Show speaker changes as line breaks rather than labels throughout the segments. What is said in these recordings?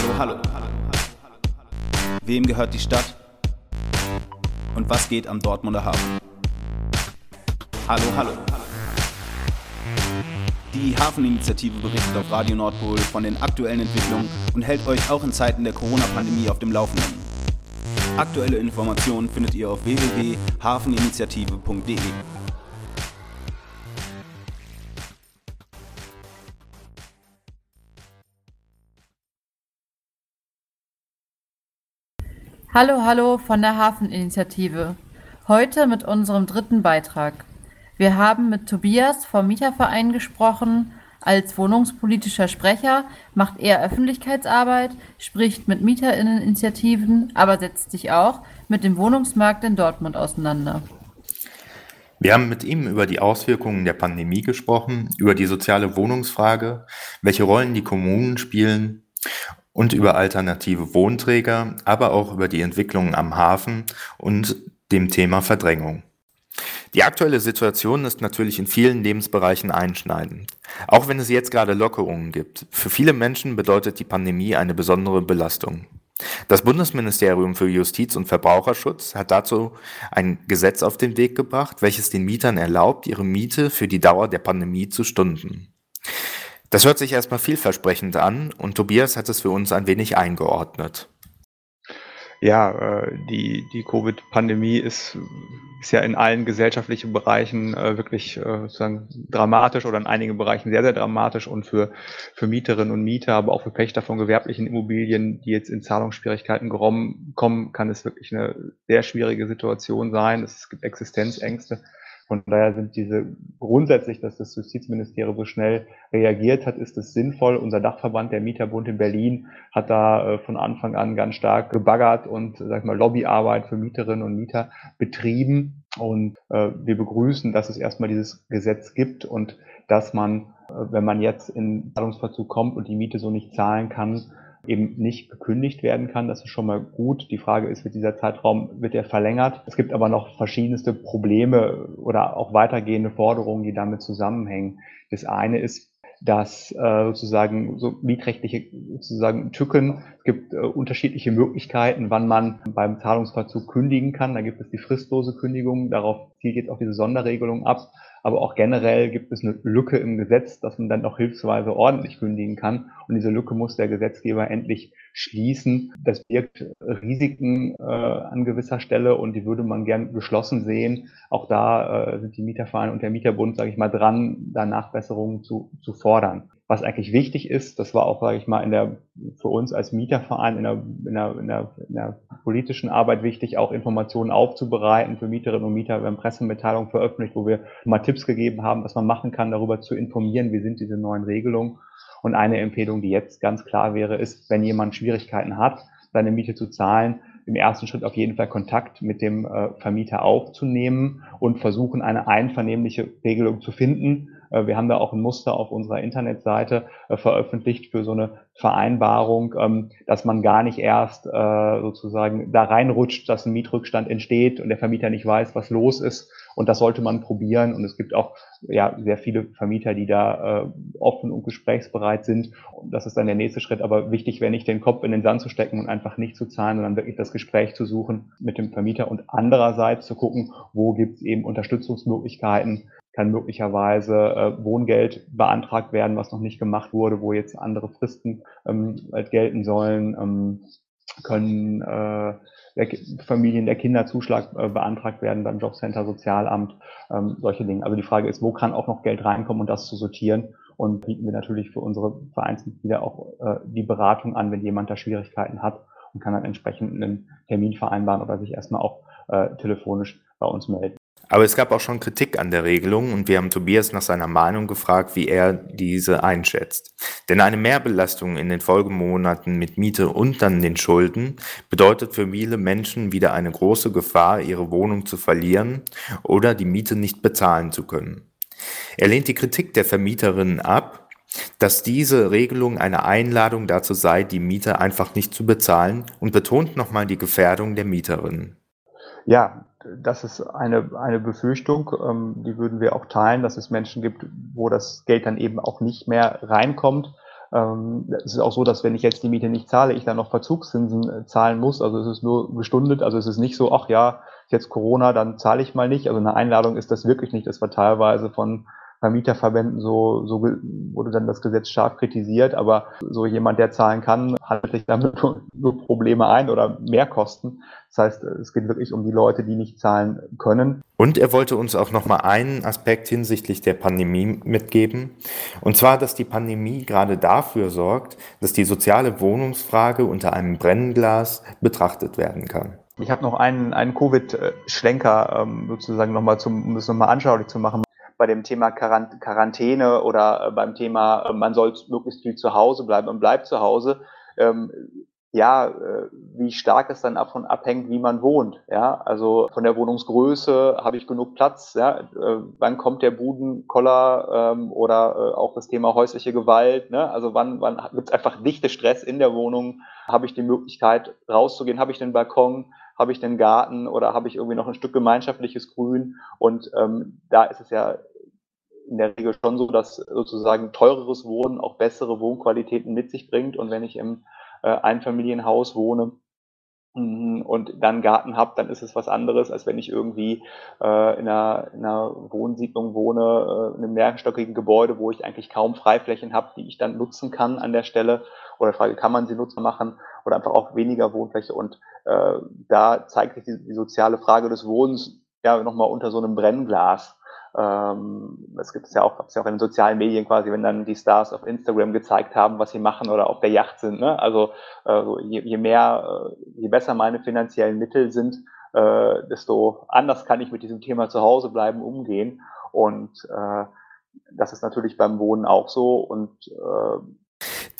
Hallo, hallo. Wem gehört die Stadt? Und was geht am Dortmunder Hafen? Hallo, hallo. Die Hafeninitiative berichtet auf Radio Nordpol von den aktuellen Entwicklungen und hält euch auch in Zeiten der Corona-Pandemie auf dem Laufenden. Aktuelle Informationen findet ihr auf www.hafeninitiative.de.
Hallo, hallo von der Hafeninitiative. Heute mit unserem dritten Beitrag. Wir haben mit Tobias vom Mieterverein gesprochen. Als wohnungspolitischer Sprecher macht er Öffentlichkeitsarbeit, spricht mit Mieterinneninitiativen, aber setzt sich auch mit dem Wohnungsmarkt in Dortmund auseinander.
Wir haben mit ihm über die Auswirkungen der Pandemie gesprochen, über die soziale Wohnungsfrage, welche Rollen die Kommunen spielen und über alternative Wohnträger, aber auch über die Entwicklungen am Hafen und dem Thema Verdrängung. Die aktuelle Situation ist natürlich in vielen Lebensbereichen einschneidend. Auch wenn es jetzt gerade Lockerungen gibt. Für viele Menschen bedeutet die Pandemie eine besondere Belastung. Das Bundesministerium für Justiz und Verbraucherschutz hat dazu ein Gesetz auf den Weg gebracht, welches den Mietern erlaubt, ihre Miete für die Dauer der Pandemie zu stunden. Das hört sich erstmal vielversprechend an und Tobias hat es für uns ein wenig eingeordnet.
Ja, äh, die, die Covid-Pandemie ist, ist ja in allen gesellschaftlichen Bereichen äh, wirklich äh, sozusagen dramatisch oder in einigen Bereichen sehr, sehr dramatisch und für, für Mieterinnen und Mieter, aber auch für Pächter von gewerblichen Immobilien, die jetzt in Zahlungsschwierigkeiten kommen, kann es wirklich eine sehr schwierige Situation sein. Es gibt Existenzängste. Von daher sind diese grundsätzlich, dass das Justizministerium so schnell reagiert hat, ist es sinnvoll. Unser Dachverband, der Mieterbund in Berlin, hat da äh, von Anfang an ganz stark gebaggert und sag ich mal Lobbyarbeit für Mieterinnen und Mieter betrieben. Und äh, wir begrüßen, dass es erstmal dieses Gesetz gibt und dass man, äh, wenn man jetzt in Zahlungsverzug kommt und die Miete so nicht zahlen kann, eben nicht gekündigt werden kann. Das ist schon mal gut. Die Frage ist, wird dieser Zeitraum, wird er verlängert? Es gibt aber noch verschiedenste Probleme oder auch weitergehende Forderungen, die damit zusammenhängen. Das eine ist, dass äh, sozusagen so mietrechtliche sozusagen Tücken. Es gibt äh, unterschiedliche Möglichkeiten, wann man beim Zahlungsverzug kündigen kann. Da gibt es die fristlose Kündigung. Darauf zielt jetzt auch diese Sonderregelung ab aber auch generell gibt es eine Lücke im Gesetz, dass man dann auch hilfsweise ordentlich kündigen kann. Und diese Lücke muss der Gesetzgeber endlich schließen. Das birgt Risiken äh, an gewisser Stelle und die würde man gern geschlossen sehen. Auch da äh, sind die Mietervereine und der Mieterbund, sage ich mal, dran, da Nachbesserungen zu, zu fordern. Was eigentlich wichtig ist, das war auch, sage ich mal, in der, für uns als Mieterverein in der, in, der, in, der, in der politischen Arbeit wichtig, auch Informationen aufzubereiten für Mieterinnen und Mieter. Wir haben Pressemitteilungen veröffentlicht, wo wir mal Tipps gegeben haben, was man machen kann, darüber zu informieren, wie sind diese neuen Regelungen. Und eine Empfehlung, die jetzt ganz klar wäre, ist, wenn jemand Schwierigkeiten hat, seine Miete zu zahlen, im ersten Schritt auf jeden Fall Kontakt mit dem äh, Vermieter aufzunehmen und versuchen, eine einvernehmliche Regelung zu finden wir haben da auch ein Muster auf unserer Internetseite äh, veröffentlicht für so eine Vereinbarung, ähm, dass man gar nicht erst äh, sozusagen da reinrutscht, dass ein Mietrückstand entsteht und der Vermieter nicht weiß, was los ist. Und das sollte man probieren. Und es gibt auch ja, sehr viele Vermieter, die da äh, offen und gesprächsbereit sind. Und das ist dann der nächste Schritt. Aber wichtig wäre nicht, den Kopf in den Sand zu stecken und einfach nicht zu zahlen, sondern wirklich das Gespräch zu suchen mit dem Vermieter und andererseits zu gucken, wo gibt es eben Unterstützungsmöglichkeiten, kann möglicherweise äh, Wohngeld beantragt werden, was noch nicht gemacht wurde, wo jetzt andere Fristen ähm, halt gelten sollen, ähm, können äh, der Familien der Kinderzuschlag äh, beantragt werden beim Jobcenter, Sozialamt, ähm, solche Dinge. Also die Frage ist, wo kann auch noch Geld reinkommen und das zu sortieren? Und bieten wir natürlich für unsere Vereinsmitglieder auch äh, die Beratung an, wenn jemand da Schwierigkeiten hat und kann dann entsprechend einen Termin vereinbaren oder sich erstmal auch äh, telefonisch bei uns melden.
Aber es gab auch schon Kritik an der Regelung und wir haben Tobias nach seiner Meinung gefragt, wie er diese einschätzt. Denn eine Mehrbelastung in den Folgemonaten mit Miete und dann den Schulden bedeutet für viele Menschen wieder eine große Gefahr, ihre Wohnung zu verlieren oder die Miete nicht bezahlen zu können. Er lehnt die Kritik der Vermieterinnen ab, dass diese Regelung eine Einladung dazu sei, die Miete einfach nicht zu bezahlen und betont nochmal die Gefährdung der Mieterinnen.
Ja, das ist eine, eine Befürchtung, ähm, die würden wir auch teilen, dass es Menschen gibt, wo das Geld dann eben auch nicht mehr reinkommt. Ähm, es ist auch so, dass wenn ich jetzt die Miete nicht zahle, ich dann noch Verzugszinsen äh, zahlen muss. Also es ist nur gestundet. Also es ist nicht so, ach ja, jetzt Corona, dann zahle ich mal nicht. Also eine Einladung ist das wirklich nicht. Das war teilweise von Vermieterverbänden so, so wurde dann das Gesetz scharf kritisiert, aber so jemand, der zahlen kann, handelt sich damit nur Probleme ein oder Mehrkosten. Das heißt, es geht wirklich um die Leute, die nicht zahlen können.
Und er wollte uns auch nochmal einen Aspekt hinsichtlich der Pandemie mitgeben. Und zwar, dass die Pandemie gerade dafür sorgt, dass die soziale Wohnungsfrage unter einem Brennglas betrachtet werden kann.
Ich habe noch einen, einen Covid-Schlenker ähm, sozusagen nochmal, zum, um das nochmal anschaulich zu machen bei dem Thema Quarantäne oder äh, beim Thema, äh, man soll möglichst viel zu Hause bleiben und bleibt zu Hause, ähm, ja, äh, wie stark es dann davon abhängt, wie man wohnt. Ja, also von der Wohnungsgröße habe ich genug Platz. Ja, äh, wann kommt der Budenkoller ähm, oder äh, auch das Thema häusliche Gewalt. Ne? Also wann, wann gibt es einfach dichte Stress in der Wohnung? Habe ich die Möglichkeit rauszugehen? Habe ich den Balkon? Habe ich den Garten? Oder habe ich irgendwie noch ein Stück gemeinschaftliches Grün? Und ähm, da ist es ja in der Regel schon so, dass sozusagen teureres Wohnen auch bessere Wohnqualitäten mit sich bringt. Und wenn ich im äh, Einfamilienhaus wohne mm, und dann Garten habe, dann ist es was anderes, als wenn ich irgendwie äh, in, einer, in einer Wohnsiedlung wohne, äh, in einem mehrstöckigen Gebäude, wo ich eigentlich kaum Freiflächen habe, die ich dann nutzen kann an der Stelle. Oder Frage, kann man sie nutzen machen oder einfach auch weniger Wohnfläche. Und äh, da zeigt sich die, die soziale Frage des Wohnens ja nochmal unter so einem Brennglas. Ähm, es gibt es ja auch, ja auch in den sozialen Medien quasi, wenn dann die Stars auf Instagram gezeigt haben, was sie machen oder auf der Yacht sind. Ne? Also äh, je, je mehr, äh, je besser meine finanziellen Mittel sind, äh, desto anders kann ich mit diesem Thema zu Hause bleiben, umgehen. Und äh, das ist natürlich beim Wohnen auch so. Und äh,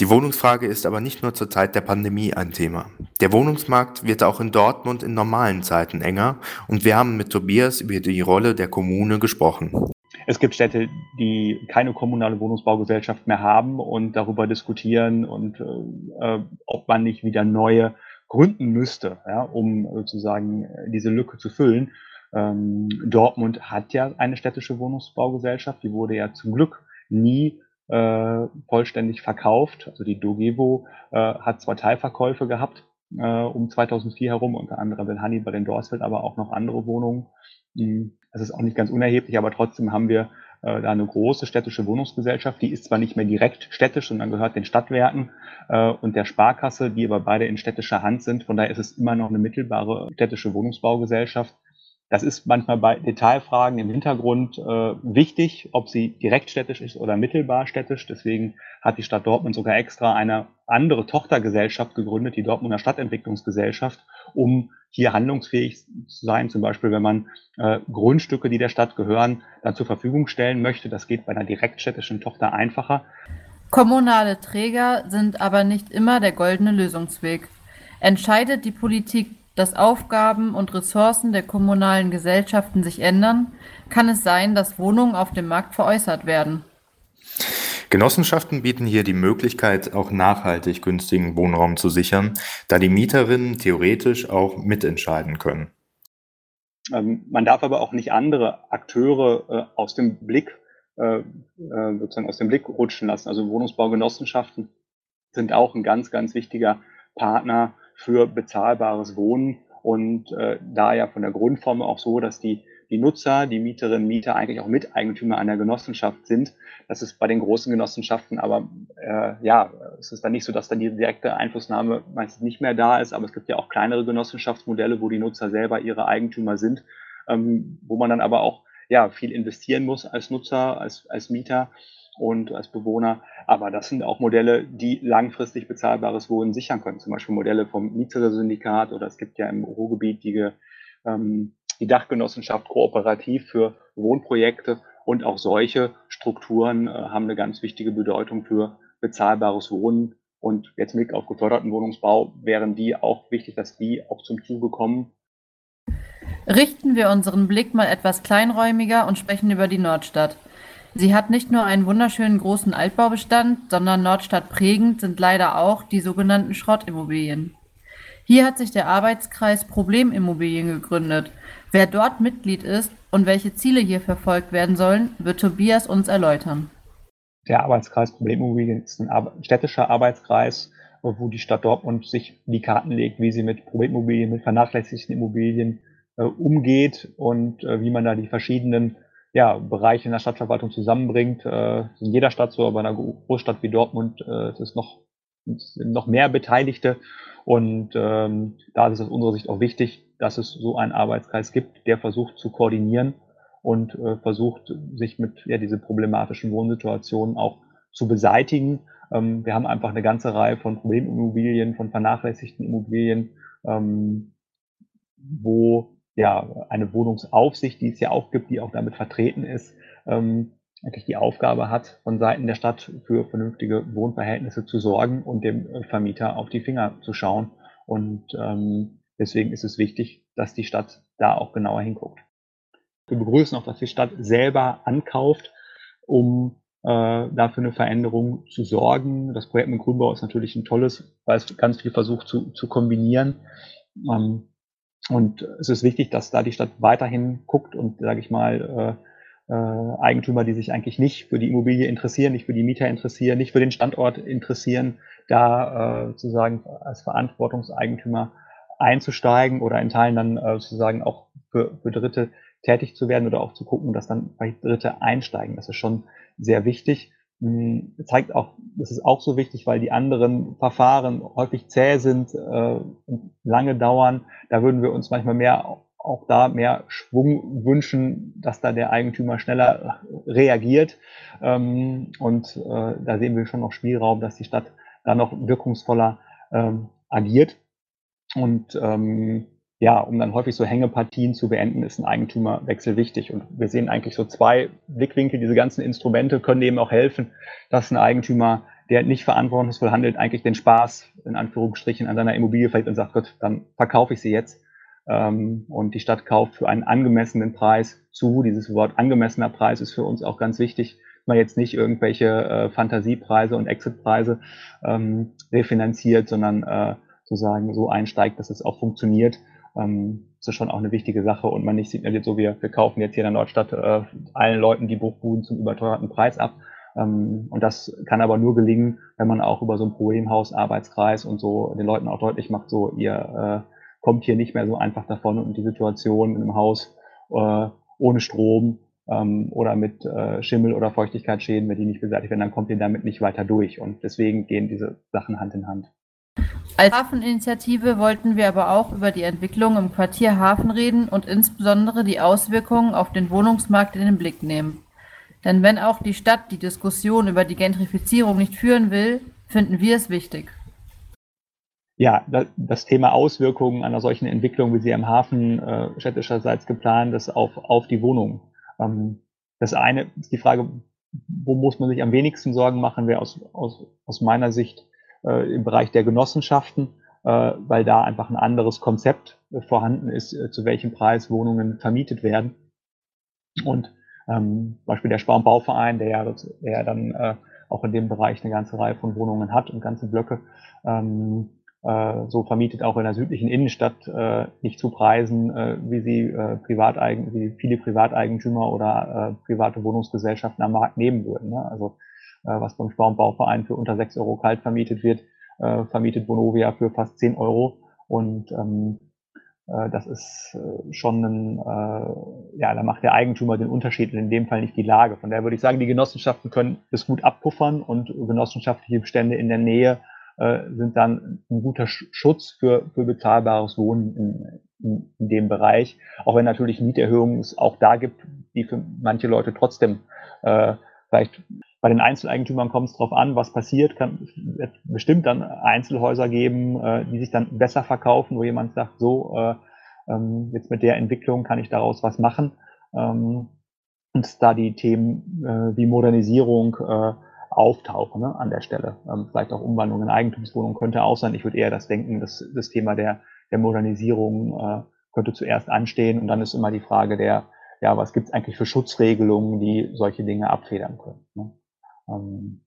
die Wohnungsfrage ist aber nicht nur zur Zeit der Pandemie ein Thema. Der Wohnungsmarkt wird auch in Dortmund in normalen Zeiten enger und wir haben mit Tobias über die Rolle der Kommune gesprochen.
Es gibt Städte, die keine kommunale Wohnungsbaugesellschaft mehr haben und darüber diskutieren und äh, ob man nicht wieder neue gründen müsste, ja, um sozusagen diese Lücke zu füllen. Ähm, Dortmund hat ja eine städtische Wohnungsbaugesellschaft, die wurde ja zum Glück nie äh, vollständig verkauft. Also die Dogevo äh, hat zwar Teilverkäufe gehabt äh, um 2004 herum, unter anderem in Hannibal in Dorsfeld, aber auch noch andere Wohnungen. Hm, das ist auch nicht ganz unerheblich, aber trotzdem haben wir äh, da eine große städtische Wohnungsgesellschaft. Die ist zwar nicht mehr direkt städtisch, sondern gehört den Stadtwerken äh, und der Sparkasse, die aber beide in städtischer Hand sind. Von daher ist es immer noch eine mittelbare städtische Wohnungsbaugesellschaft. Das ist manchmal bei Detailfragen im Hintergrund äh, wichtig, ob sie direkt städtisch ist oder mittelbar städtisch. Deswegen hat die Stadt Dortmund sogar extra eine andere Tochtergesellschaft gegründet, die Dortmunder Stadtentwicklungsgesellschaft, um hier handlungsfähig zu sein. Zum Beispiel, wenn man äh, Grundstücke, die der Stadt gehören, dann zur Verfügung stellen möchte. Das geht bei einer direktstädtischen Tochter einfacher.
Kommunale Träger sind aber nicht immer der goldene Lösungsweg. Entscheidet die Politik dass Aufgaben und Ressourcen der kommunalen Gesellschaften sich ändern, kann es sein, dass Wohnungen auf dem Markt veräußert werden.
Genossenschaften bieten hier die Möglichkeit, auch nachhaltig günstigen Wohnraum zu sichern, da die Mieterinnen theoretisch auch mitentscheiden können.
Ähm, man darf aber auch nicht andere Akteure äh, aus dem Blick äh, äh, sozusagen aus dem Blick rutschen lassen. Also Wohnungsbaugenossenschaften sind auch ein ganz, ganz wichtiger Partner für bezahlbares Wohnen und äh, da ja von der Grundform auch so, dass die, die Nutzer, die Mieterinnen, Mieter eigentlich auch Miteigentümer einer Genossenschaft sind. Das ist bei den großen Genossenschaften aber, äh, ja, es ist dann nicht so, dass dann die direkte Einflussnahme meistens nicht mehr da ist, aber es gibt ja auch kleinere Genossenschaftsmodelle, wo die Nutzer selber ihre Eigentümer sind, ähm, wo man dann aber auch ja, viel investieren muss als Nutzer, als, als Mieter und als Bewohner. Aber das sind auch Modelle, die langfristig bezahlbares Wohnen sichern können. Zum Beispiel Modelle vom Mietersyndikat oder es gibt ja im Ruhrgebiet die, ähm, die Dachgenossenschaft kooperativ für Wohnprojekte und auch solche Strukturen äh, haben eine ganz wichtige Bedeutung für bezahlbares Wohnen. Und jetzt mit auf geförderten Wohnungsbau wären die auch wichtig, dass die auch zum Zuge kommen.
Richten wir unseren Blick mal etwas kleinräumiger und sprechen über die Nordstadt. Sie hat nicht nur einen wunderschönen großen Altbaubestand, sondern nordstadtprägend sind leider auch die sogenannten Schrottimmobilien. Hier hat sich der Arbeitskreis Problemimmobilien gegründet. Wer dort Mitglied ist und welche Ziele hier verfolgt werden sollen, wird Tobias uns erläutern.
der Arbeitskreis Problemimmobilien ist ein städtischer Arbeitskreis, wo die Stadt Dortmund sich die Karten legt, wie sie mit Problemimmobilien, mit vernachlässigten Immobilien äh, umgeht und äh, wie man da die verschiedenen ja, Bereiche in der Stadtverwaltung zusammenbringt. Äh, in jeder Stadt so, aber in einer Großstadt wie Dortmund äh, ist es noch, noch mehr Beteiligte. Und ähm, da ist es aus unserer Sicht auch wichtig, dass es so einen Arbeitskreis gibt, der versucht zu koordinieren und äh, versucht, sich mit ja, diese problematischen Wohnsituationen auch zu beseitigen. Ähm, wir haben einfach eine ganze Reihe von Problemimmobilien, von vernachlässigten Immobilien, ähm, wo ja eine Wohnungsaufsicht, die es ja auch gibt, die auch damit vertreten ist, ähm, eigentlich die Aufgabe hat, von Seiten der Stadt für vernünftige Wohnverhältnisse zu sorgen und dem Vermieter auf die Finger zu schauen. Und ähm, deswegen ist es wichtig, dass die Stadt da auch genauer hinguckt. Wir begrüßen auch, dass die Stadt selber ankauft, um äh, dafür eine Veränderung zu sorgen. Das Projekt mit Grünbau ist natürlich ein tolles, weil es ganz viel versucht zu, zu kombinieren. Ähm, und es ist wichtig, dass da die Stadt weiterhin guckt und, sage ich mal, äh, äh, Eigentümer, die sich eigentlich nicht für die Immobilie interessieren, nicht für die Mieter interessieren, nicht für den Standort interessieren, da äh, sozusagen als Verantwortungseigentümer einzusteigen oder in Teilen dann äh, sozusagen auch für, für Dritte tätig zu werden oder auch zu gucken, dass dann vielleicht Dritte einsteigen. Das ist schon sehr wichtig. Hm, zeigt auch, das ist auch so wichtig, weil die anderen Verfahren häufig zäh sind äh, und lange dauern. Da würden wir uns manchmal mehr auch da mehr Schwung wünschen, dass da der Eigentümer schneller reagiert. Ähm, und äh, da sehen wir schon noch Spielraum, dass die Stadt da noch wirkungsvoller ähm, agiert. Und ähm, ja, um dann häufig so Hängepartien zu beenden, ist ein Eigentümerwechsel wichtig. Und wir sehen eigentlich so zwei Blickwinkel. Diese ganzen Instrumente können eben auch helfen, dass ein Eigentümer, der nicht verantwortungsvoll handelt, eigentlich den Spaß in Anführungsstrichen an seiner Immobilie verliert und sagt, Gott, dann verkaufe ich sie jetzt. Ähm, und die Stadt kauft für einen angemessenen Preis zu. Dieses Wort angemessener Preis ist für uns auch ganz wichtig. Man jetzt nicht irgendwelche äh, Fantasiepreise und Exitpreise ähm, refinanziert, sondern äh, sozusagen so einsteigt, dass es auch funktioniert ähm, das ist schon auch eine wichtige Sache und man nicht signaliert, so wir, wir kaufen jetzt hier in der Nordstadt äh, allen Leuten die Bruchbuden zum überteuerten Preis ab. Ähm, und das kann aber nur gelingen, wenn man auch über so ein Problemhaus, Arbeitskreis und so den Leuten auch deutlich macht, so ihr äh, kommt hier nicht mehr so einfach davon und die Situation in einem Haus äh, ohne Strom ähm, oder mit äh, Schimmel oder Feuchtigkeitsschäden, wenn die nicht beseitigt werden, dann kommt ihr damit nicht weiter durch. Und deswegen gehen diese Sachen Hand in Hand.
Als Hafeninitiative wollten wir aber auch über die Entwicklung im Quartier Hafen reden und insbesondere die Auswirkungen auf den Wohnungsmarkt in den Blick nehmen. Denn wenn auch die Stadt die Diskussion über die Gentrifizierung nicht führen will, finden wir es wichtig.
Ja, das Thema Auswirkungen einer solchen Entwicklung, wie sie am Hafen äh, städtischerseits geplant ist, auf, auf die Wohnung. Ähm, das eine ist die Frage, wo muss man sich am wenigsten Sorgen machen, wäre aus, aus, aus meiner Sicht äh, im Bereich der Genossenschaften, äh, weil da einfach ein anderes Konzept vorhanden ist, äh, zu welchem Preis Wohnungen vermietet werden. Und ähm, Beispiel der Spar- Bauverein, der ja, der dann äh, auch in dem Bereich eine ganze Reihe von Wohnungen hat und ganze Blöcke, ähm, äh, so vermietet auch in der südlichen Innenstadt äh, nicht zu Preisen, äh, wie sie äh, Privateigen, wie viele Privateigentümer oder äh, private Wohnungsgesellschaften am Markt nehmen würden. Ne? Also was beim Spar- und Bauverein für unter 6 Euro kalt vermietet wird, äh, vermietet Vonovia für fast 10 Euro. Und ähm, äh, das ist schon ein, ja, da macht der Eigentümer den Unterschied, in dem Fall nicht die Lage. Von daher würde ich sagen, die Genossenschaften können das gut abpuffern und genossenschaftliche Bestände in der Nähe sind dann ein guter Schutz für, für bezahlbares Wohnen in, in, in, dem Bereich. Auch wenn natürlich Mieterhöhungen es auch da gibt, die für manche Leute trotzdem äh, vielleicht bei den Einzeleigentümern kommt es darauf an, was passiert. Kann bestimmt dann Einzelhäuser geben, äh, die sich dann besser verkaufen, wo jemand sagt, so, äh, ähm, jetzt mit der Entwicklung kann ich daraus was machen. Ähm, und da die Themen äh, wie Modernisierung äh, auftauchen ne, an der Stelle. Ähm, vielleicht auch Umwandlung in Eigentumswohnungen könnte auch sein. Ich würde eher das denken, dass das Thema der, der Modernisierung äh, könnte zuerst anstehen. Und dann ist immer die Frage der, ja, was gibt es eigentlich für Schutzregelungen, die solche Dinge abfedern können. Ne? Ähm,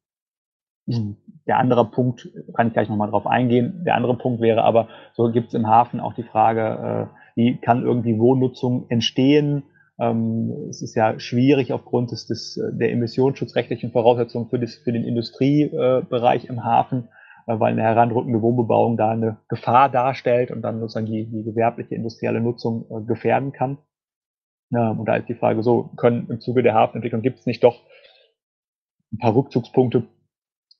hm, der andere Punkt, kann ich gleich nochmal drauf eingehen, der andere Punkt wäre aber, so gibt es im Hafen auch die Frage, äh, wie kann irgendwie Wohnnutzung entstehen, äh, Ähm, es ist ja schwierig aufgrund des, des, der emissionsschutzrechtlichen Voraussetzungen für, das, für den Industriebereich im Hafen, äh, weil eine heranrückende Wohnbebauung da eine Gefahr darstellt und dann sozusagen die, die gewerbliche industrielle Nutzung äh, gefährden kann. und da ist die Frage so, können im Zuge der Hafenentwicklung gibt es nicht doch ein paar Rückzugspunkte,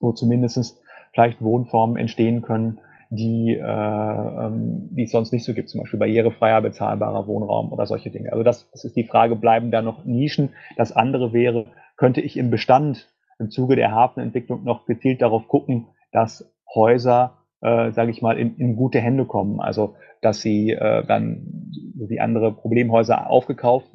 wo zumindest vielleicht Wohnformen entstehen können, die, äh, ähm, die es sonst nicht so gibt, zum Beispiel barrierefreier, bezahlbarer Wohnraum oder solche Dinge. Also das, das ist die Frage, bleiben da noch Nischen? Das andere wäre, könnte ich im Bestand im Zuge der Hafenentwicklung noch gezielt darauf gucken, dass Häuser, äh, sage ich mal, in, in gute Hände kommen. Also dass sie äh, dann wie andere Problemhäuser aufgekauft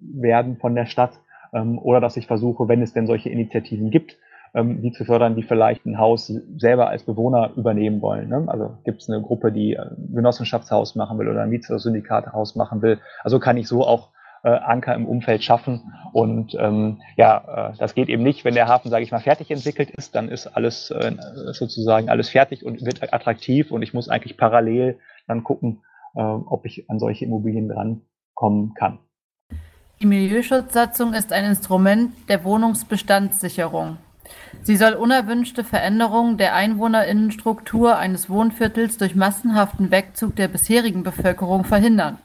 werden von der Stadt ähm, oder dass ich versuche, wenn es denn solche Initiativen gibt, ähm, die zu fördern, die vielleicht ein Haus selber als Bewohner übernehmen wollen. Ne? Also gibt es eine Gruppe, die ein Genossenschaftshaus machen will oder ein Syndikathaus machen will. Also kann ich so auch äh, Anker im Umfeld schaffen. Und ähm, ja, äh, das geht eben nicht, wenn der Hafen, sage ich mal, fertig entwickelt ist, dann ist alles äh, sozusagen alles fertig und wird attraktiv und ich muss eigentlich parallel dann gucken, äh, ob ich an solche Immobilien drankommen kann.
Die Milieuschutzsatzung ist ein Instrument der Wohnungsbestandssicherung. Sie soll unerwünschte Veränderungen der Einwohnerinnenstruktur eines Wohnviertels durch massenhaften Wegzug der bisherigen Bevölkerung verhindern.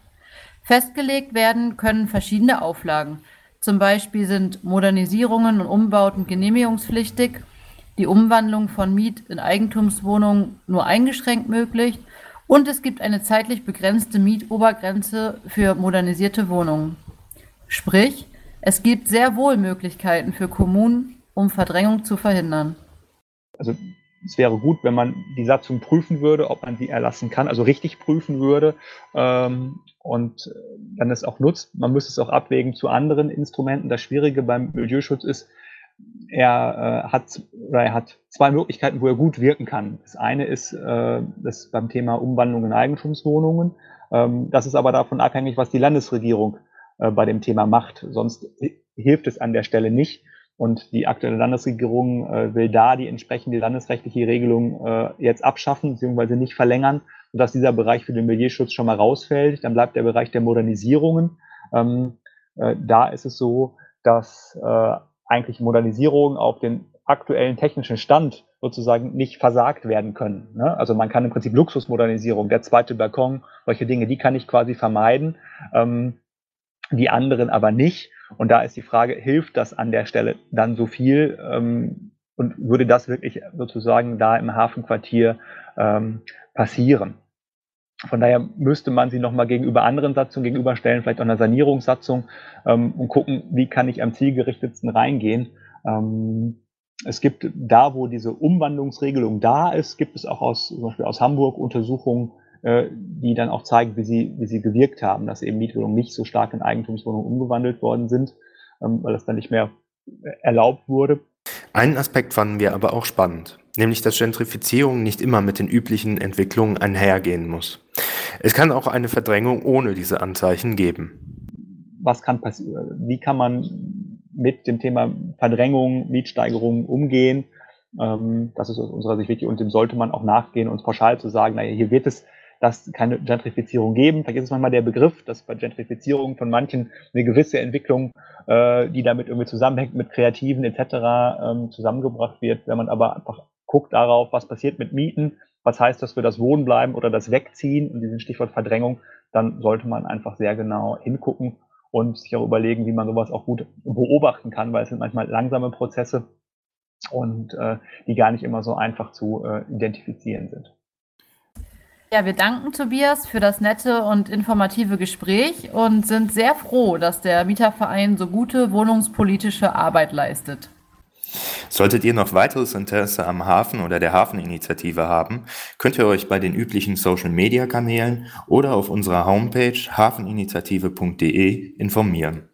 Festgelegt werden können verschiedene Auflagen. Zum Beispiel sind Modernisierungen und Umbauten genehmigungspflichtig, die Umwandlung von Miet- in Eigentumswohnungen nur eingeschränkt möglich und es gibt eine zeitlich begrenzte Mietobergrenze für modernisierte Wohnungen. Sprich, es gibt sehr wohl Möglichkeiten für Kommunen, um Verdrängung zu verhindern.
Also es wäre gut, wenn man die Satzung prüfen würde, ob man sie erlassen kann, also richtig prüfen würde ähm, und dann es auch nutzt. Man müsste es auch abwägen zu anderen Instrumenten. Das Schwierige beim Milieuschutz ist, er äh, hat er hat zwei Möglichkeiten, wo er gut wirken kann. Das eine ist äh, das beim Thema Umwandlung in Eigentumswohnungen. Ähm, das ist aber davon abhängig, was die Landesregierung äh, bei dem Thema macht. Sonst hilft es an der Stelle nicht. Und die aktuelle Landesregierung äh, will da die entsprechende landesrechtliche Regelung äh, jetzt abschaffen bzw. nicht verlängern, sodass dieser Bereich für den Milieuschutz schon mal rausfällt. Dann bleibt der Bereich der Modernisierungen. Ähm, äh, da ist es so, dass äh, eigentlich Modernisierungen auf den aktuellen technischen Stand sozusagen nicht versagt werden können. Ne? Also man kann im Prinzip Luxusmodernisierung, der zweite Balkon, solche Dinge, die kann ich quasi vermeiden, ähm, die anderen aber nicht. Und da ist die Frage, hilft das an der Stelle dann so viel ähm, und würde das wirklich sozusagen da im Hafenquartier ähm, passieren? Von daher müsste man sie nochmal gegenüber anderen Satzungen gegenüberstellen, vielleicht auch einer Sanierungssatzung ähm, und gucken, wie kann ich am zielgerichtetsten reingehen. Ähm, es gibt da, wo diese Umwandlungsregelung da ist, gibt es auch aus, zum Beispiel aus Hamburg Untersuchungen, äh, die dann auch zeigen, wie sie, wie sie gewirkt haben, dass eben Mietwohnungen nicht so stark in Eigentumswohnungen umgewandelt worden sind, ähm, weil das dann nicht mehr äh, erlaubt wurde.
Einen Aspekt fanden wir aber auch spannend, nämlich dass Gentrifizierung nicht immer mit den üblichen Entwicklungen einhergehen muss. Es kann auch eine Verdrängung ohne diese Anzeichen geben.
Was kann passieren? Wie kann man mit dem Thema Verdrängung, Mietsteigerung umgehen? Ähm, das ist aus unserer Sicht wichtig und dem sollte man auch nachgehen und pauschal zu sagen, naja, hier wird es dass keine Gentrifizierung geben. Vielleicht ist es manchmal der Begriff, dass bei Gentrifizierung von manchen eine gewisse Entwicklung, äh, die damit irgendwie zusammenhängt mit Kreativen etc. Ähm, zusammengebracht wird. Wenn man aber einfach guckt darauf, was passiert mit Mieten, was heißt das für das Wohnen bleiben oder das Wegziehen und diesen Stichwort Verdrängung, dann sollte man einfach sehr genau hingucken und sich auch überlegen, wie man sowas auch gut beobachten kann, weil es sind manchmal langsame Prozesse und äh, die gar nicht immer so einfach zu äh, identifizieren sind.
Ja, wir danken Tobias für das nette und informative Gespräch und sind sehr froh, dass der Mieterverein so gute wohnungspolitische Arbeit leistet.
Solltet ihr noch weiteres Interesse am Hafen oder der Hafeninitiative haben, könnt ihr euch bei den üblichen Social-Media-Kanälen oder auf unserer Homepage hafeninitiative.de informieren.